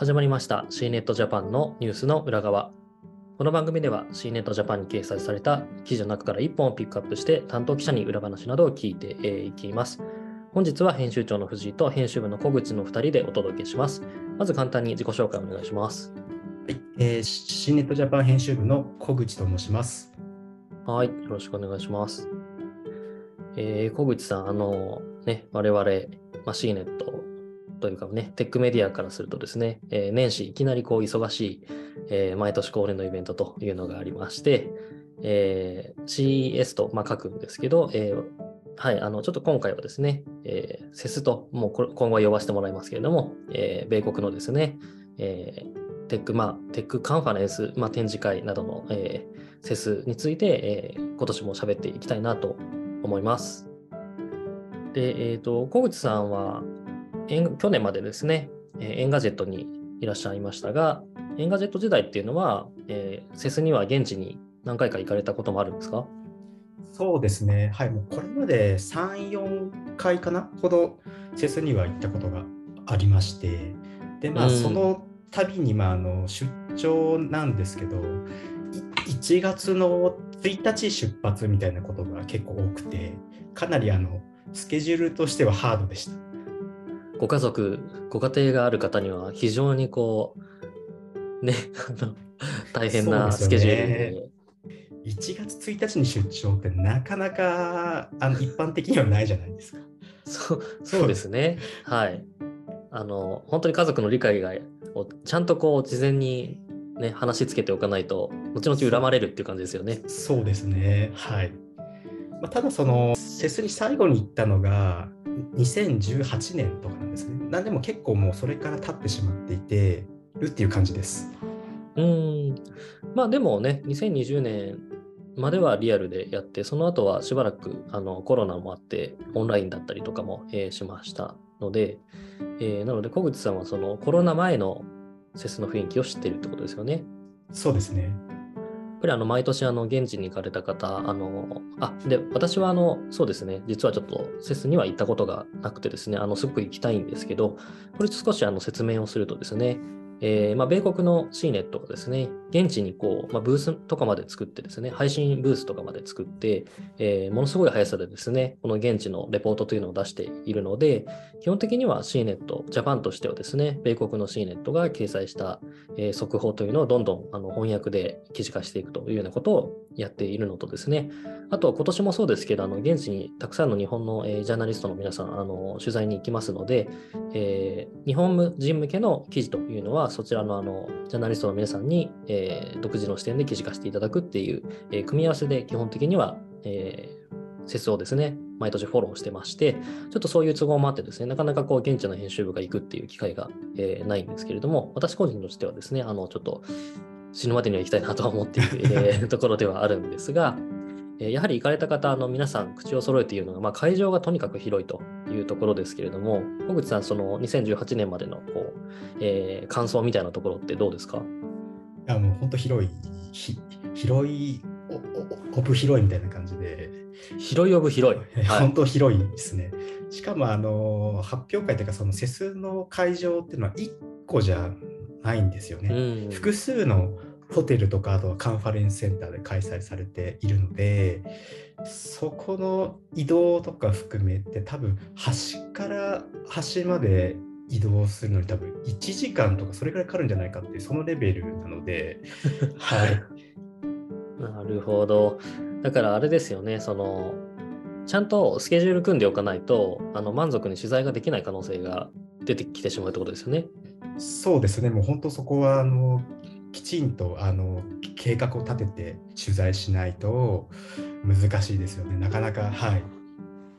始まりました C ネットジャパンのニュースの裏側。この番組では C ネットジャパンに掲載された記事の中から1本をピックアップして担当記者に裏話などを聞いていきます。本日は編集長の藤井と編集部の小口の2人でお届けします。まず簡単に自己紹介お願いします。はい、えー、C ネットジャパン編集部の小口と申します。はい、よろしくお願いします。えー、小口さん、あの、ね、我々、まあ、C ネットというかね、テックメディアからするとですね、えー、年始いきなりこう忙しい、えー、毎年恒例のイベントというのがありまして、えー、 CES と、まあ、書くんですけど、えー、はい、あの、ちょっと今回はですね、えー、 CES と、もう今後は呼ばせてもらいますけれども、えー、米国のですね、えー、テック、まあ、テックカンファレンス、まあ、展示会などの、えー、 CES について、えー、今年も喋っていきたいなと思います。で、えっ、ー、と、小口さんは、去年までですね、 Engadget にいらっしゃいましたが、 Engadget 時代っていうのは、えー、 CES には現地に何回か行かれたこともあるんですか？そうですね、はい、もうこれまで3、4回かなほど CES には行ったことがありまして、で、まあ、その度に、まあ、あの出張なんですけど、1月の1日出発みたいなことが結構多くて、かなりあのスケジュールとしてはハードでした。ご家族、ご家庭がある方には非常にこう、ね、大変なスケジュールで。1月1日に出張ってなかなかあの一般的にはないじゃないですか。そうそうですね。はい。あの本当に家族の理解がをちゃんとこう事前にね話しつけておかないと後々恨まれるっていう感じですよね。そうですね。はい。まあ、ただそのセスに最後に行ったのが2018年とかなんですね。なんでも結構もうそれから経ってしまっていてるっていう感じです。うんまあでもね2020年まではリアルでやってその後はしばらくあのコロナもあってオンラインだったりとかも、えー、しましたので、えー、なので小口さんはそのコロナ前のセスの雰囲気を知っているってことですよね。そうですね。ぱりあの毎年あの現地に行かれた方、あの、あ、で、私はあの、そうですね、実はちょっとセスには行ったことがなくてですね、あの、すごく行きたいんですけど、これ少しあの説明をするとですね、えー、まあ、米国の CNET がですね、現地にこう、まあ、ブースとかまで作ってですね、配信ブースとかまで作って、えー、ものすごい速さでですね、この現地のレポートというのを出しているので、基本的には CNET、ジャパンとしてはですね、米国の CNET が掲載した、えー、速報というのをどんどんあの翻訳で記事化していくというようなことをやっているのとですね、あと今年もそうですけど、あの現地にたくさんの日本の、えー、ジャーナリストの皆さん、あの取材に行きますので、えー、日本人向けの記事というのは、そちらのあのジャーナリストの皆さんに、えー、独自の視点で記事化していただくっていう、えー、組み合わせで基本的には、えー、説をですね、毎年フォローしてまして、ちょっとそういう都合もあってですね、なかなかこう現地の編集部が行くっていう機会が、えー、ないんですけれども、私個人としてはですね、あのちょっと死ぬまでには行きたいなとは思っている、ところではあるんですが、やはり行かれた方、の皆さん口を揃えて言うのが、まあ、会場がとにかく広いというところですけれども、小口さん、その2018年までのこう、えー、感想みたいなところってどうですか？いやもう本当広い、広い、オブ広いみたいな感じで。広いオブ広い。本当広いですね。しかもあの発表会というか、そのセスの会場っていうのは1個じゃないんですよね。うん、複数のホテルとかあとはカンファレンスセンターで開催されているのでそこの移動とか含めて多分端から端まで移動するのに多分1時間とかそれぐらいかかるんじゃないかっていうそのレベルなのではい。なるほど。だからあれですよね。そのちゃんとスケジュール組んでおかないとあの満足に取材ができない可能性が出てきてしまうってことですよね。そうですね、もう本当そこはあのきちんとあの計画を立てて取材しないと難しいですよね、なかなか。はい。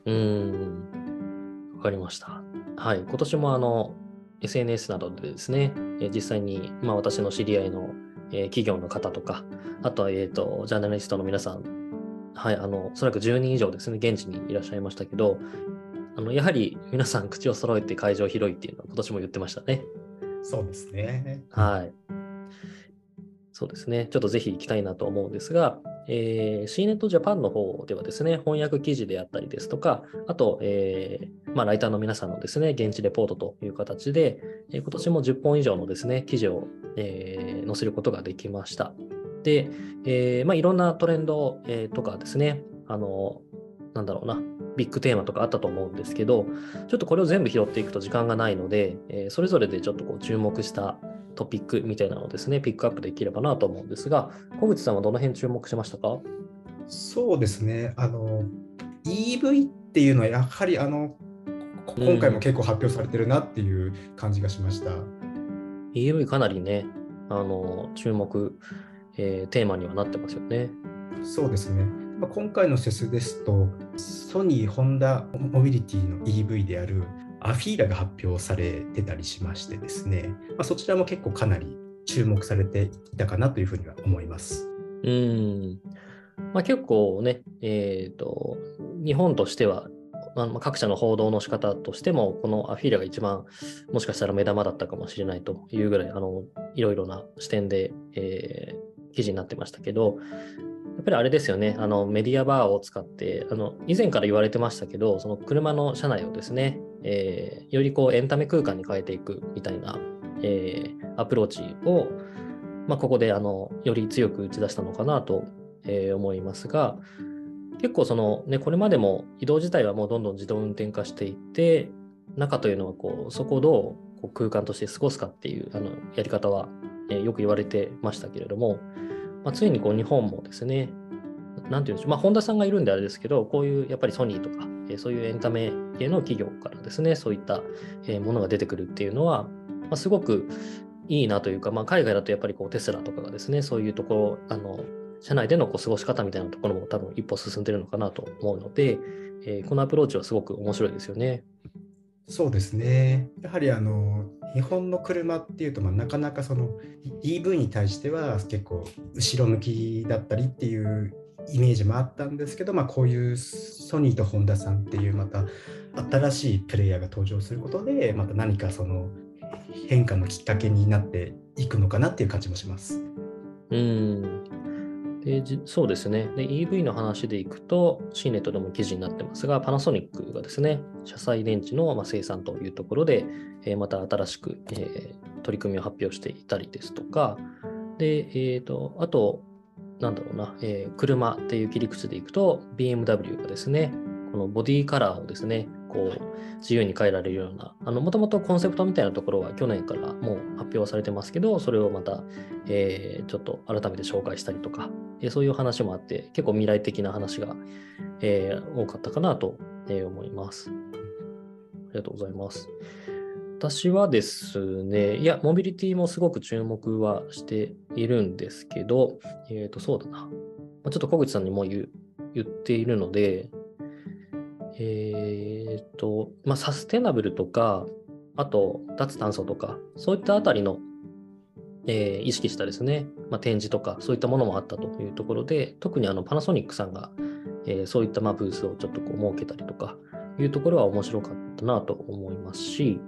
うん、わかりました。はい、今年もあの SNS などでですね、え実際に、まあ、私の知り合いの、え企業の方とか、あとは、えーと、ジャーナリストの皆さん、はい、あのおそらく10人以上ですね、現地にいらっしゃいましたけど、あのやはり皆さん口を揃えて会場広いっていうのは今年も言ってましたね。そうですね。はい。そうですね。ちょっとぜひ行きたいなと思うんですが、えー、CNET Japan の方ではですね、翻訳記事であったりですとか、あと、えー、まあ、ライターの皆さんのですね、現地レポートという形で、えー、今年も10本以上のですね、記事を、えー、載せることができました。で、えまあ、いろんなトレンド、え、とかですね、あの、なんだろうな、ビッグテーマとかあったと思うんですけど、ちょっとこれを全部拾っていくと時間がないので、えー、それぞれでちょっとこう注目したトピックみたいなのをですね、ピックアップできればなと思うんですが、小口さんはどの辺注目しましたか？そうですね、あの、EV っていうのはやはりあの、今回も結構発表されてるなっていう感じがしました。うん、EV かなりね、あの注目、えー、テーマにはなってますよね。そうですね。まあ、今回のセスですと、ソニー、ホンダモビリティの EV であるアフィーラが発表されてたりしましてですね、まあ、そちらも結構かなり注目されていたかなというふうには思います。うんまあ、結構ね、えーと、日本としてはあの各社の報道の仕方としても、このアフィーラが一番もしかしたら目玉だったかもしれないというぐらい、あのいろいろな視点で、えー、記事になってましたけど、やっぱりあれですよね、あのメディアバーを使って、あの以前から言われてましたけど、その車の車内をですね、えー、よりこうエンタメ空間に変えていくみたいな、えー、アプローチを、まあ、ここであのより強く打ち出したのかなと、えー、思いますが、結構その、ね、これまでも移動自体はもうどんどん自動運転化していって、中というのはこうそこをどうこう空間として過ごすかっていうあのやり方は、えー、よく言われてましたけれども、まあ、ついにこう日本もですね、なんていうんでしょう、まあ、本田さんがいるんであれですけど、こういうやっぱりソニーとか、え、そういうエンタメ系の企業からですね、そういった、え、ものが出てくるっていうのは、ま、すごくいいなというか、まあ、海外だとやっぱりこうテスラとかがですね、そういうところ、あの社内でのこう過ごし方みたいなところも多分一歩進んでるのかなと思うので、えー、このアプローチはすごく面白いですよね。そうですね。やはりあの日本の車っていうと、まあ、なかなかその EV に対しては結構後ろ向きだったりっていうイメージもあったんですけど、まあ、こういうソニーとホンダさんっていうまた新しいプレイヤーが登場することでまた何かその変化のきっかけになっていくのかなっていう感じもします。うんでそうですねで。EV の話でいくと、シーネットでも記事になってますが、パナソニックがですね、車載電池の生産というところで、え、また新しく、え、取り組みを発表していたりですとか、で、えーと、あと、なんだろうな、えー、車っていう切り口でいくと、BMW がですね、このボディカラーをですね、こう自由に変えられるような、もともとコンセプトみたいなところは去年からもう発表されてますけど、それをまた、えー、ちょっと改めて紹介したりとか、えー、そういう話もあって、結構未来的な話が、えー、多かったかなと思います。ありがとうございます。私はですね、いや、モビリティもすごく注目はしているんですけど、えっ、ー、と、そうだな。ちょっと小口さんにも言っているので、えっ、と、まあ、サステナブルとか、あと、脱炭素とか、そういったあたりの、えー、意識したですね、まあ、展示とか、そういったものもあったというところで、特にあのパナソニックさんが、えー、そういったまあブースをちょっとこう設けたりとかいうところは面白かったなと思いますし、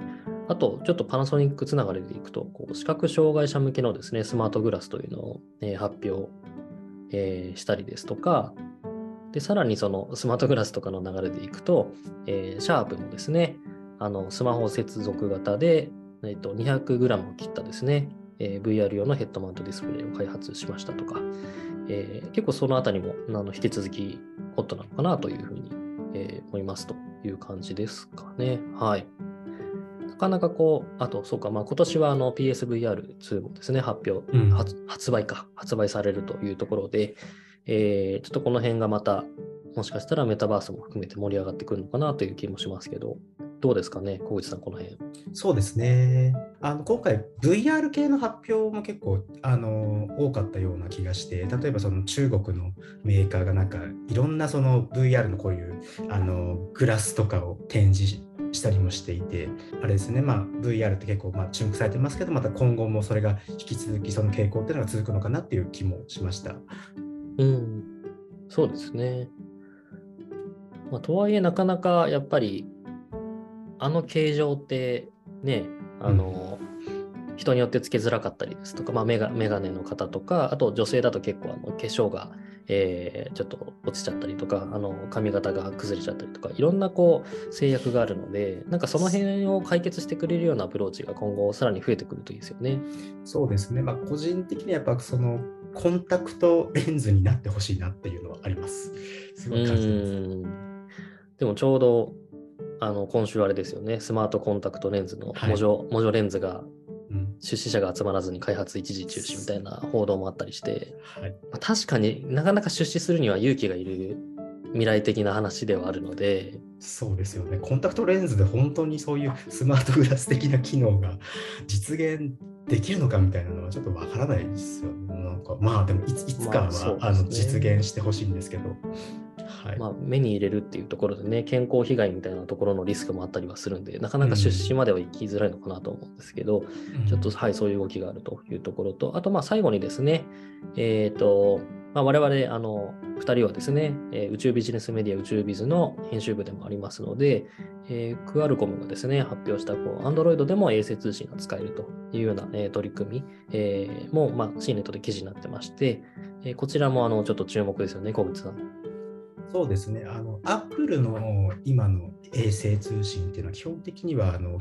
あと、ちょっとパナソニックつながりでいくと、こう視覚障害者向けのですね、スマートグラスというのを、えー、発表、えー、したりですとか、で、さらにそのスマートグラスとかの流れでいくと、えー、シャープもですね、あのスマホ接続型で、えー、と 200g を切ったですね、えー、VR 用のヘッドマウントディスプレイを開発しましたとか、えー、結構そのあたりもあの引き続きホットなのかなというふうに、えー、思いますという感じですかね。はい。なかなかこう、あと、そうか、まあ、今年はあの PSVR2 もですね、発表、うん、発売か、発売されるというところで、えー、ちょっとこの辺がまた、もしかしたらメタバースも含めて盛り上がってくるのかなという気もしますけど、どうですかね、小口さん、この辺。そうですね。あの今回、VR 系の発表も結構あの多かったような気がして、例えばその中国のメーカーがなんかいろんなその VR のこういうあのグラスとかを展示したりもしていて、あれですね、まあ、VR って結構まあ注目されてますけど、また今後もそれが引き続きその傾向っていうのが続くのかなっていう気もしました。うん、そうですね。まあ、とはいえ、なかなかやっぱり、あの形状ってね、あの、うん、人によってつけづらかったりですとか、まあ、メガメガネの方とか、あと女性だと結構あの化粧が、えー、ちょっと落ちちゃったりとか、あの髪型が崩れちゃったりとか、いろんなこう制約があるので、なんかその辺を解決してくれるようなアプローチが今後さらに増えてくるといいですよね。そうですね。まあ、個人的にはやっぱそのコンタクトレンズになってほしいなっていうのはあります。すごい感じてます。でもちょうどあの今週あれですよね、スマートコンタクトレンズの文字、はい、文字レンズが出資者が集まらずに開発一時中止みたいな報道もあったりして、はいまあ、確かになかなか出資するには勇気がいる未来的な話ではあるので。そうですよね。コンタクトレンズで本当にそういうスマートグラス的な機能が実現できるのかみたいなのはちょっとわからないですよね。なんかまあでもいついつかは、まあね、あの実現してほしいんですけど。はい。まあ、目に入れるっていうところでね、健康被害みたいなところのリスクもあったりはするんで、なかなか出資までは行きづらいのかなと思うんですけど、うん、ちょっと、はい、そういう動きがあるというところと、あと、まあ、最後にですね、えっ、ー、と、まあ、我々、あの、2人はですね、えー、宇宙ビジネスメディア宇宙ビズの編集部でもありますので、えー、クアルコムがですね、発表した、こう、Android でも衛星通信が使えるというような、えー、取り組み、えー、も、まあ、C ネットで記事になってまして、えー、こちらも、あの、ちょっと注目ですよね、小口さん。そうですね。あの、アップルの今の衛星通信っていうのは基本的にはあの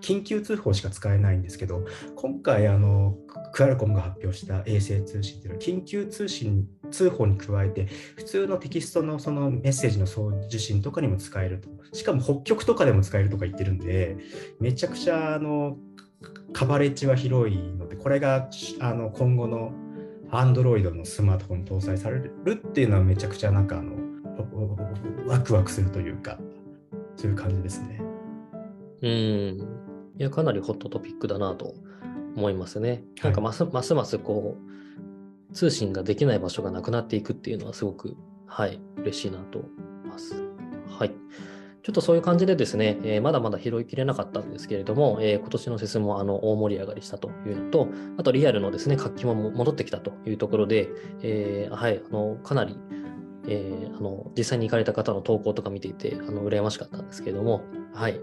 緊急通報しか使えないんですけど、今回あのクアルコムが発表した衛星通信っていうのは緊急通信通報に加えて普通のテキストのそのメッセージの送受信とかにも使えると。しかも北極とかでも使えるとか言ってるんで、めちゃくちゃあのカバレッジは広いので、これがあの今後の Android のスマートフォンに搭載されるっていうのはめちゃくちゃなんかあのワクワクするというか、そういう感じですね。うん。いや、かなりホットトピックだなと思いますね。なんかますますますこう、通信ができない場所がなくなっていくっていうのはすごく、はい、嬉しいなと思います。はい。ちょっとそういう感じでですね、えー、まだまだ拾いきれなかったんですけれども、えー、今年のフェスもあの大盛り上がりしたというのと、あとリアルのですね、活気も戻ってきたというところで、えー、はい、あのかなりえー、あの実際に行かれた方の投稿とか見ていて、あの羨ましかったんですけれども、はい、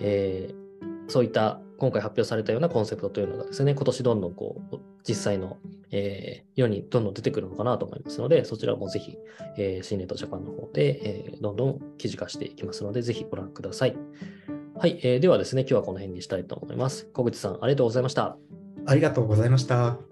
えー、そういった今回発表されたようなコンセプトというのがですね、今年どんどんこう実際の、えー、世にどんどん出てくるのかなと思いますので、そちらもぜひ、えー、シーネットジャパンの方で、えー、どんどん記事化していきますので、ぜひご覧ください。はい、えー、ではですね、今日はこの辺にしたいと思います。小口さん、ありがとうございました。ありがとうございました。